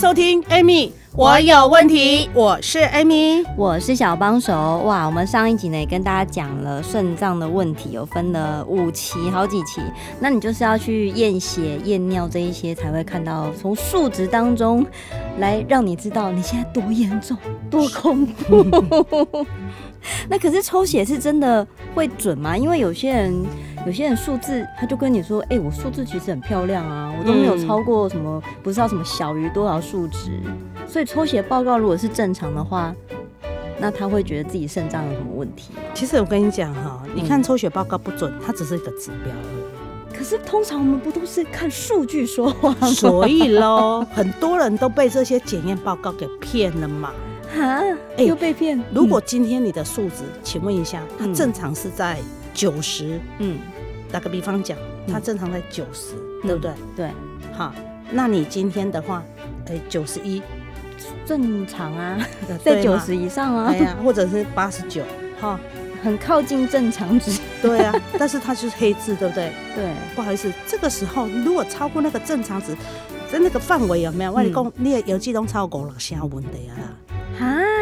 收听 Amy，我有问题。我是 Amy，我是小帮手。哇，我们上一集呢也跟大家讲了肾脏的问题，有分了五期，好几期。那你就是要去验血、验尿这一些，才会看到从数值当中来让你知道你现在多严重、多恐怖。那可是抽血是真的会准吗？因为有些人。有些人数字他就跟你说，哎、欸，我数字其实很漂亮啊，我都没有超过什么，不知道什么小于多少数值，所以抽血报告如果是正常的话，那他会觉得自己肾脏有什么问题？其实我跟你讲哈，你看抽血报告不准，它只是一个指标而已。可是通常我们不都是看数据说话吗？所以喽，很多人都被这些检验报告给骗了嘛。哈，又被骗、欸。如果今天你的数值，请问一下，它正常是在？九十，嗯，打个比方讲，它正常在九十，对不对？对，好，那你今天的话，哎，九十一，正常啊，在九十以上啊，对呀，或者是八十九，哈，很靠近正常值，对啊，但是它就是黑字，对不对？对，不好意思，这个时候如果超过那个正常值，在那个范围有没有？我跟你讲，你的邮寄都超过了，啥问题啊？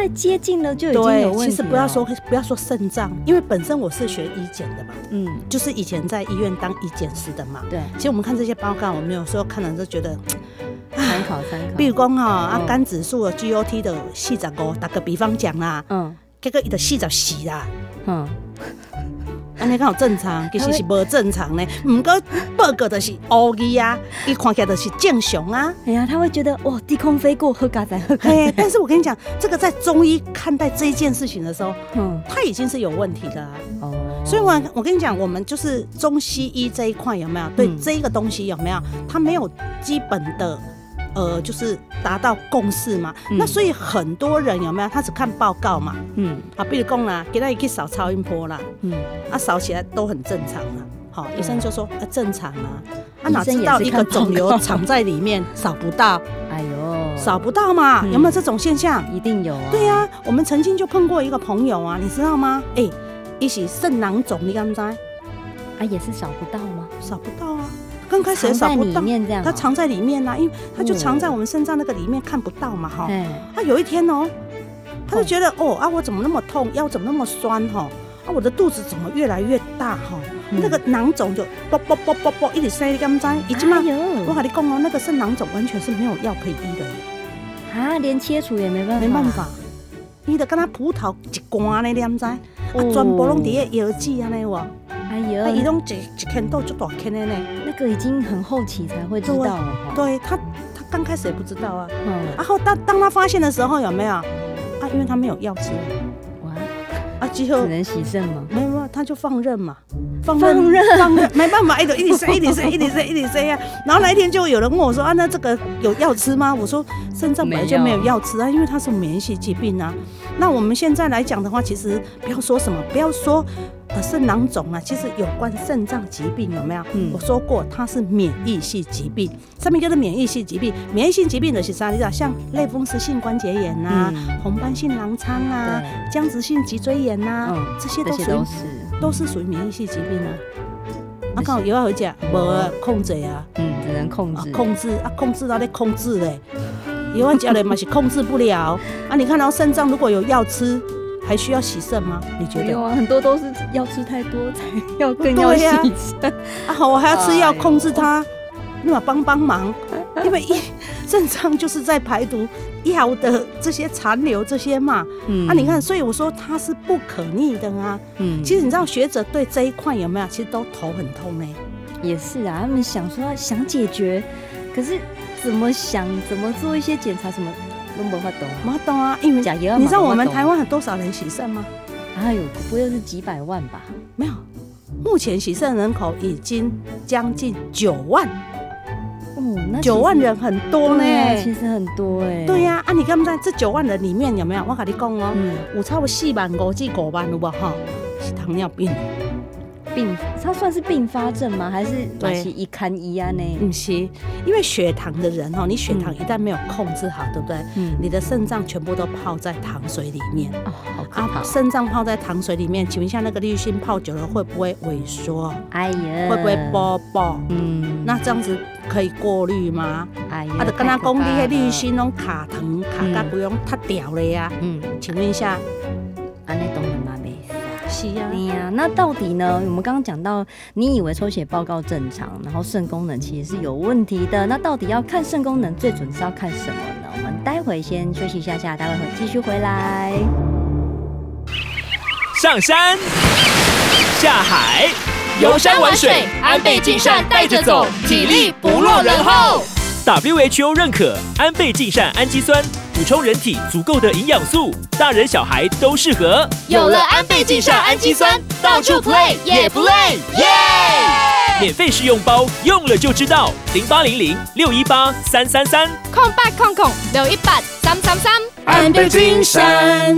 啊，接近了就已经有问题了。其实不要说不要说肾脏，因为本身我是学医检的嘛，嗯，就是以前在医院当医检师的嘛。对，其实我们看这些报告，我们有时候看了就觉得 参考参考。比如讲哈，啊肝指数的 GOT 的四十五，打个比方讲啦，嗯，结果伊的四十四啦，嗯。安尼刚好正常，其实是不正常呢。唔过报告的是乌字啊，一看起来就是正常啊。哎呀，他会觉得哇，低空飞过，喝咖仔喝咖仔。但是我跟你讲，这个在中医看待这一件事情的时候，嗯，他已经是有问题的啊。哦，所以我我跟你讲，我们就是中西医这一块有没有对这一个东西有没有，他没有基本的。呃，就是达到共识嘛。嗯、那所以很多人有没有？他只看报告嘛。嗯。啊，比如讲啦，给他一去扫超音波啦。嗯。啊，扫起来都很正常啊。好，医生就说啊，正常啊。啊，哪知道一个肿瘤藏在里面，扫不到。哎呦，扫不到嘛？有没有这种现象？一定有啊。对呀、啊，我们曾经就碰过一个朋友啊，你知道吗？哎、欸，一起肾囊肿，你敢知？啊，也是扫不到吗？扫不到啊。刚开始也扫不到，它藏在里面呐，因为它就藏在我们肾脏那个里面，看不到嘛，哈。啊，有一天哦，他就觉得哦啊，我怎么那么痛，腰怎么那么酸哈？啊，我的肚子怎么越来越大哈？那个囊肿就啵啵啵啵啵一直塞，你敢知？已经吗？我跟你讲哦，那个肾囊肿完全是没有药可以医的。啊，连切除也没办法。没办法，医的跟他葡萄一罐呢，你敢知？啊，全部拢在药剂安尼哇。哎呦，他移动一一天都就大天的呢，那个已经很后期才会知道了。对他，他刚开始也不知道啊。嗯。然后当当他发现的时候，有没有？啊，因为他没有药吃。哇。啊，之后只能洗肾吗？没有，他就放任嘛。放任，放任，没办法，一直一直塞，一直塞，一直塞，一直塞呀。然后那一天就有人问我说：“啊，那这个有药吃吗？”我说：“肾脏本来就没有药吃啊，因为它是免疫性疾病啊。”那我们现在来讲的话，其实不要说什么，不要说。呃，肾囊肿啊，其实有关肾脏疾病有没有？嗯，我说过它是免疫系疾病，上面就是免疫系疾病。免疫性疾病的是啥？你知道，像类风湿性关节炎呐、啊，嗯、红斑性狼疮啊，对僵直性脊椎炎呐、啊，嗯、这些都是都是，都是属于免疫性疾病啊。啊，刚好有要回家，无控制啊，嗯，只能控制，控制啊，控制到咧控制嘞，有要家人嘛是控制不了啊。你看到肾脏如果有药吃。还需要洗肾吗？你觉得？有啊，很多都是要吃太多才 要更要洗肾啊。好，我还要吃药控制它，立马帮帮忙，因为一肾脏就是在排毒药的这些残留这些嘛。嗯啊，你看，所以我说它是不可逆的啊。嗯，其实你知道学者对这一块有没有？其实都头很痛呢。也是啊，他们想说想解决，可是怎么想怎么做一些检查什么。都没法懂，没法懂啊！因为你知道我们台湾有多少人洗肾吗？哎呦，不会是几百万吧？没有，目前洗肾人口已经将近九万。哦，那九万人很多呢，其实很多哎。对呀，啊，你看在这九万人里面有没有？我跟你讲哦，嗯，有超过四万五至五万有无哈？是糖尿病。并它算是并发症吗？还是对一看一啊呢？不是，因为血糖的人哦，你血糖一旦没有控制好，对不对？嗯，你的肾脏全部都泡在糖水里面。哦，好可怕！肾脏泡在糖水里面，请问一下，那个滤芯泡久了会不会萎缩？哎呀，会不会爆爆？嗯，那这样子可以过滤吗？哎呀，啊，就跟他讲，你的滤芯拢卡糖卡到不用塌掉了呀。嗯，请问一下？是呀，对呀。那到底呢？我们刚刚讲到，你以为抽血报告正常，然后肾功能其实是有问题的。那到底要看肾功能，最准是要看什么呢？我们待会先休息一下下，待会会继续回来。上山下海，游山玩水，安倍晋善带着走，体力不落人后。WHO 认可安倍晋善氨基酸。补充人体足够的营养素，大人小孩都适合。有了安倍晋善氨基酸，到处 play 也不累，耶！免费试用包，用了就知道。零八零零六一八三三三，空八空空六一八三三三。安倍晋善。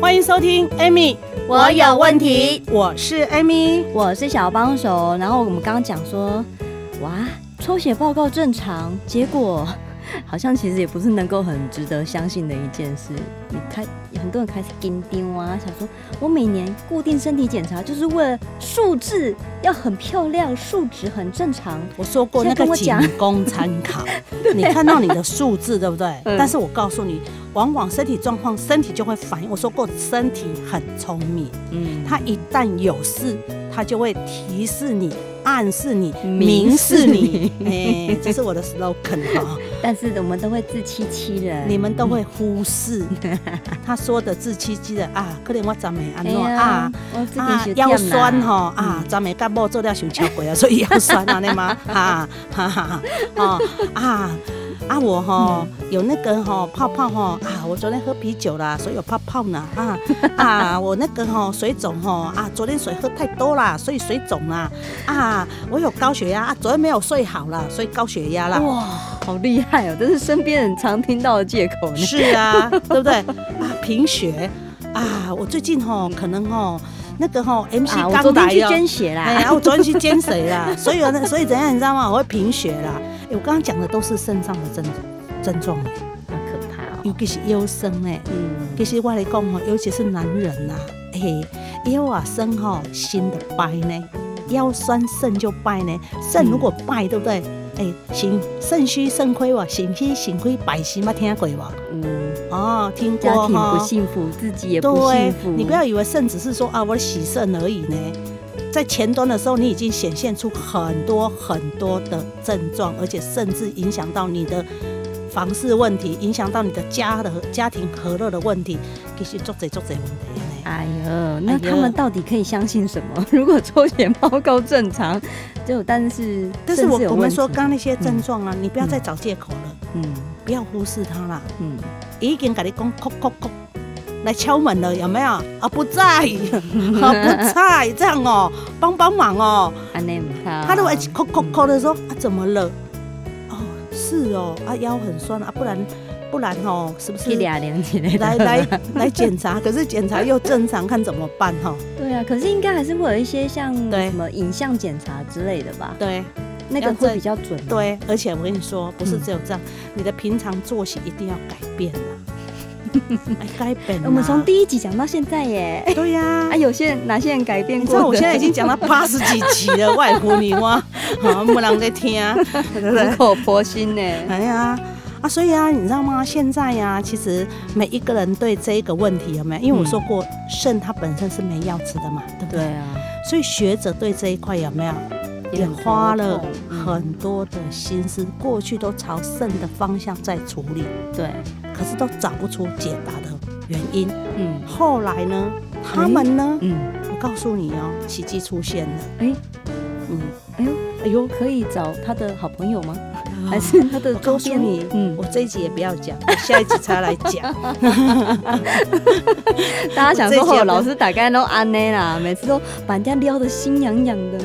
欢迎收听 Amy。我有问题，我是 Amy，我是小帮手。然后我们刚刚讲说，哇，抽血报告正常，结果 好像其实也不是能够很值得相信的一件事。你开很多人开始盯盯啊，想说我每年固定身体检查就是为了数字要很漂亮，数值很正常。我说过那个仅供参考，你看到你的数字对不对？嗯、但是我告诉你。往往身体状况，身体就会反应。我说过，身体很聪明，嗯，它一旦有事，它就会提示你、暗示你、明示你。哎、欸，这是我的 slogan 哈。但是我们都会自欺欺人，你们都会忽视 他说的自欺欺人啊。可能我昨没安诺啊啊腰酸吼啊，昨没感冒做了胸腔鬼啊，所以腰酸啊，你吗？哈哈哈哦啊。啊，我哈有那个哈泡泡哈啊，我昨天喝啤酒啦，所以有泡泡呢啊啊，我那个哈水肿哈啊，昨天水喝太多啦，所以水肿啦啊，我有高血压啊，昨天没有睡好啦，所以高血压啦。哇，好厉害哦，这是身边人常听到的借口呢。是啊，对不对啊？贫血啊，我最近哈可能哈那个哈 MC 刚来哦，我昨天去捐血啦，哎呀，我昨天去捐血啦，所以呢，所以怎样你知道吗？我会贫血啦。欸、我刚刚讲的都是肾脏的症症状哎，好可怕哦！尤其是腰酸哎，嗯，其实我来讲哈，尤其是男人呐、啊，哎，腰啊酸哈，心的败呢，腰酸肾就败呢，肾如果败，对不对？哎、欸，肾肾虚肾亏哇，肾虚肾亏百事嘛，听过吧？嗯，哦，听过家庭不幸福，自己也不幸福。你不要以为肾只是说啊，我洗肾而已呢。在前端的时候，你已经显现出很多很多的症状，而且甚至影响到你的房事问题，影响到你的家的家庭和乐的问题，其实做这做这问题呢。哎呦，那他们到底可以相信什么？如果抽血报告正常，就但是但是我我们说刚刚那些症状啊，嗯、你不要再找借口了，嗯，不要忽视他了，嗯，已经跟你讲，叩叩叩。来敲门了，有没有？啊，不在，啊，不在，这样哦，帮帮忙哦。他都会扣扣扣的说啊，怎么了？哦，是哦，啊，腰很酸啊，不然不然哦，是不是？来来来来检查，可是检查又正常，看怎么办哈？对啊，可是应该还是会有一些像什么影像检查之类的吧？对，那个会比较准。对，而且我跟你说，不是只有这样，你的平常作息一定要改变了。改变，我们从第一集讲到现在耶。对呀，啊，有些人哪些人改变过？你知道我现在已经讲到 八十几集了，外婆你哇，好，没人在听，苦口婆心呢。哎呀，啊，所以啊，你知道吗？现在呀，其实每一个人对这一个问题有没有？因为我说过，肾它本身是没药吃的嘛，对不对？对啊。所以学者对这一块有没有也花了很多的心思？过去都朝肾的方向在处理，对。可是都找不出解答的原因。嗯，后来呢？他们呢？嗯，我告诉你哦，奇迹出现了。哎，嗯，哎呦，哎呦，可以找他的好朋友吗？还是他的我告诉你，嗯我这一集也不要讲，我下一集才来讲。大家想说，老师大概都安内啦，每次都把人家撩的心痒痒的。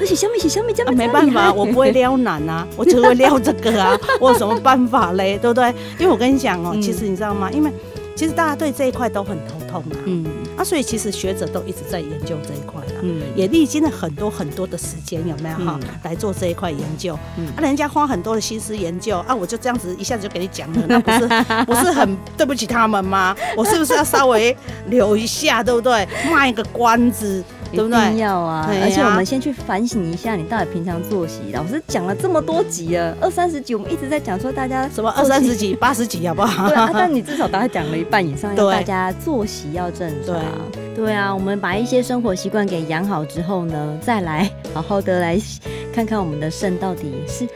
而且小米写小米这样、啊，没办法，我不会撩男啊，我只会撩这个啊，我有什么办法嘞？对不对？因为我跟你讲哦、喔，其实你知道吗？因为其实大家对这一块都很头痛啊，嗯，啊，所以其实学者都一直在研究这一块啦，嗯，也历经了很多很多的时间，有没有哈？来做这一块研究，嗯，啊，人家花很多的心思研究啊，我就这样子一下子就给你讲了，那不是 不是很对不起他们吗？我是不是要稍微留一下，对不对？卖一个关子。对不对？一定要啊！啊而且我们先去反省一下，你到底平常作息。老师讲了这么多集了，二三十集，我们一直在讲说大家什么二三十集、八十集，好不好？对啊，但你至少大概讲了一半以上，要大家作息要正常。对，对啊，我们把一些生活习惯给养好之后呢，再来好好的来看看我们的肾到底是。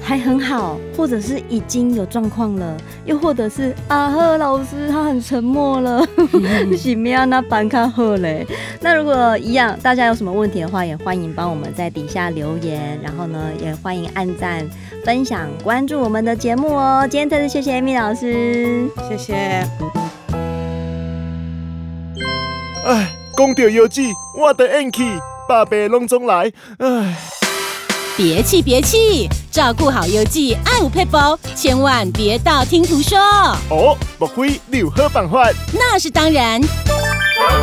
还很好，或者是已经有状况了，又或者是啊赫老师他很沉默了，喜咩啊？那办卡好嘞。那如果一样，大家有什么问题的话，也欢迎帮我们在底下留言，然后呢，也欢迎按赞、分享、关注我们的节目哦。今天再次谢谢 Amy 老师，谢谢。哎，讲到药剂，我的运气，百病拢总来，唉。别气别气，照顾好邮寄爱护佩宝，千万别道听途说。哦，莫非你有好办法？那是当然。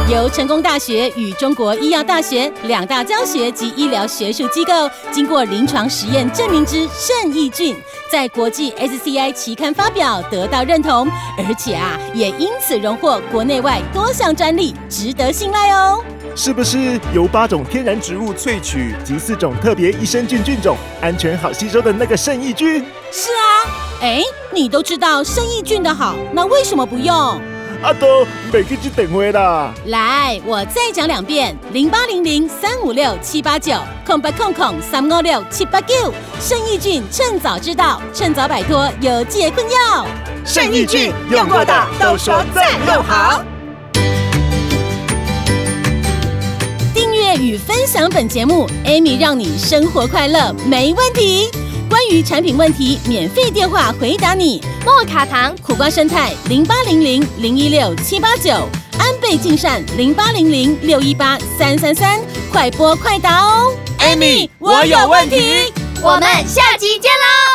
由成功大学与中国医药大学两大教学及医疗学术机构经过临床实验证明之肾益菌，在国际 SCI 期刊发表，得到认同，而且啊，也因此荣获国内外多项专利，值得信赖哦。是不是由八种天然植物萃取及四种特别益生菌菌种，安全好吸收的那个肾益菌？是啊，哎，你都知道肾益菌的好，那为什么不用？阿多，没去接电话啦。来，我再讲两遍：零八零零三五六七八九，空八空空三五六七八九。肾益菌，趁早知道，趁早摆脱有戒困药。肾益菌用过的都说赞又好。订阅与分享本节目，Amy 让你生活快乐没问题。关于产品问题，免费电话回答你。莫卡糖、苦瓜生态零八零零零一六七八九，安倍晋善零八零零六一八三三三，快播快答哦。Amy，我有问题，我们下集见喽。